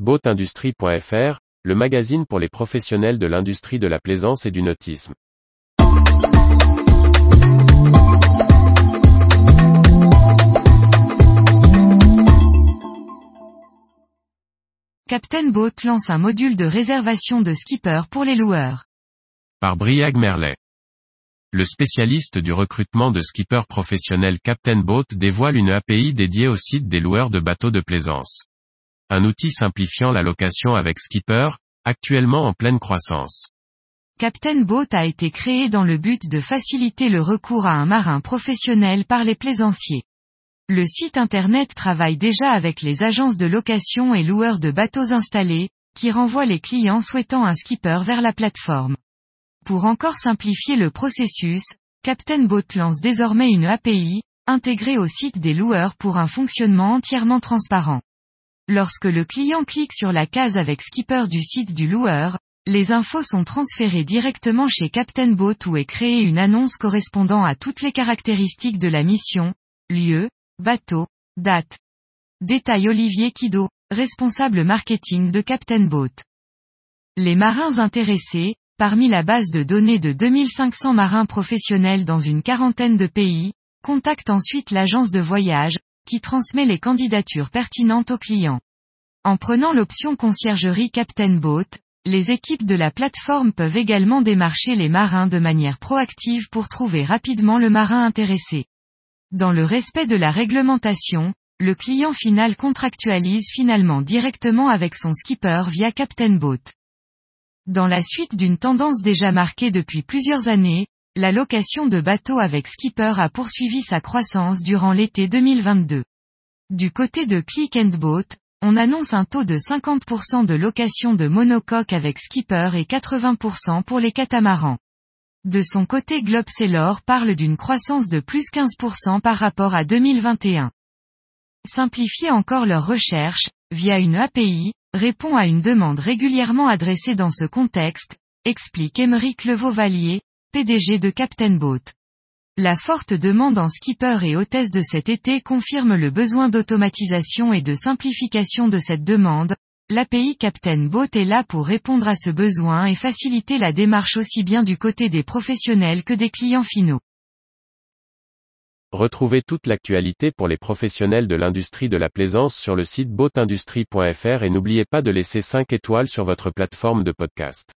Boatindustrie.fr, le magazine pour les professionnels de l'industrie de la plaisance et du nautisme. Captain Boat lance un module de réservation de skipper pour les loueurs. Par Briag Merlet. Le spécialiste du recrutement de skippers professionnels Captain Boat dévoile une API dédiée au site des loueurs de bateaux de plaisance. Un outil simplifiant la location avec skipper, actuellement en pleine croissance. Captain Boat a été créé dans le but de faciliter le recours à un marin professionnel par les plaisanciers. Le site internet travaille déjà avec les agences de location et loueurs de bateaux installés, qui renvoient les clients souhaitant un skipper vers la plateforme. Pour encore simplifier le processus, Captain Boat lance désormais une API, intégrée au site des loueurs pour un fonctionnement entièrement transparent. Lorsque le client clique sur la case avec skipper du site du loueur, les infos sont transférées directement chez Captain Boat où est créée une annonce correspondant à toutes les caractéristiques de la mission, lieu, bateau, date. Détail Olivier Kido, responsable marketing de Captain Boat. Les marins intéressés, parmi la base de données de 2500 marins professionnels dans une quarantaine de pays, contactent ensuite l'agence de voyage, qui transmet les candidatures pertinentes aux clients. En prenant l'option conciergerie Captain Boat, les équipes de la plateforme peuvent également démarcher les marins de manière proactive pour trouver rapidement le marin intéressé. Dans le respect de la réglementation, le client final contractualise finalement directement avec son skipper via Captain Boat. Dans la suite d'une tendance déjà marquée depuis plusieurs années, la location de bateaux avec skipper a poursuivi sa croissance durant l'été 2022. Du côté de Click and Boat, on annonce un taux de 50% de location de monocoque avec skipper et 80% pour les catamarans. De son côté Globseller parle d'une croissance de plus 15% par rapport à 2021. Simplifier encore leur recherche, via une API, répond à une demande régulièrement adressée dans ce contexte, explique Émeric Levauvalier, PDG de Captain Boat. La forte demande en skipper et hôtesse de cet été confirme le besoin d'automatisation et de simplification de cette demande. L'API Captain Boat est là pour répondre à ce besoin et faciliter la démarche aussi bien du côté des professionnels que des clients finaux. Retrouvez toute l'actualité pour les professionnels de l'industrie de la plaisance sur le site boatindustrie.fr et n'oubliez pas de laisser 5 étoiles sur votre plateforme de podcast.